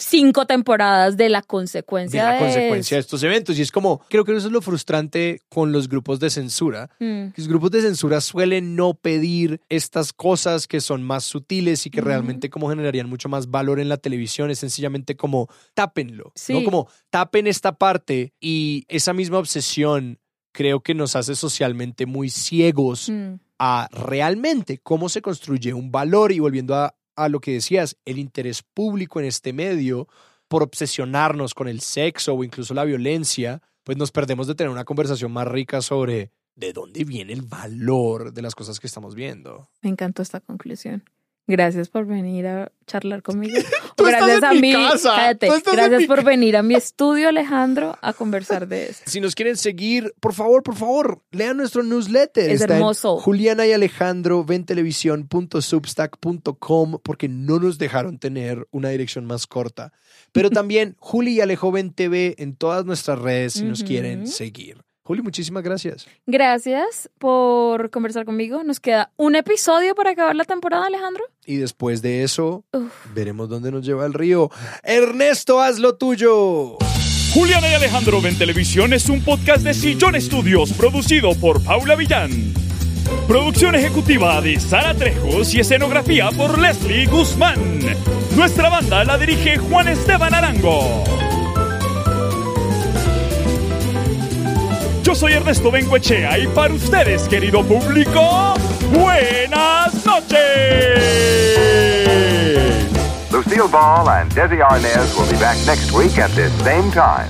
cinco temporadas de la de consecuencia la de, consecuencia de estos eventos. Y es como, creo que eso es lo frustrante con los grupos de censura. Mm. Los grupos de censura suelen no pedir estas cosas que son más sutiles y que realmente como generarían mucho más valor en la televisión. Es sencillamente como, tápenlo. Sí. ¿no? Como, tapen esta parte y esa misma obsesión creo que nos hace socialmente muy ciegos Mm. a realmente cómo se construye un valor y volviendo a, a lo que decías, el interés público en este medio por obsesionarnos con el sexo o incluso la violencia, pues nos perdemos de tener una conversación más rica sobre de dónde viene el valor de las cosas que estamos viendo. Me encantó esta conclusión. Gracias por venir a charlar conmigo. Tú O estás gracias en a mi mí. casa. cállate. Tú estás en Gracias mi por venir a mi estudio, Alejandro, a conversar de esto. Si nos quieren seguir, por favor, por favor, lean nuestro newsletter. Es Está hermoso. Juliana y Alejandro, ventelevisión.substack.com, porque no nos dejaron tener una dirección más corta. Pero también Juli y Alejo Ven TV en todas nuestras redes si nos quieren seguir. Juli, muchísimas gracias. Gracias por conversar conmigo. Nos queda un episodio para acabar la temporada, Alejandro. Y después de eso, Uf. veremos dónde nos lleva el río. Ernesto, haz lo tuyo. Juliana y Alejandro ven televisión es un podcast de Sillón Studios producido por Paula Villán. Producción ejecutiva de Sara Trejos y escenografía por Leslie Guzmán. Nuestra banda la dirige Juan Esteban Arango. Yo soy Ernesto Benguechea y para ustedes, querido público, buenas noches. Lucille Ball and Desi Arnaz will be back next week at this same time.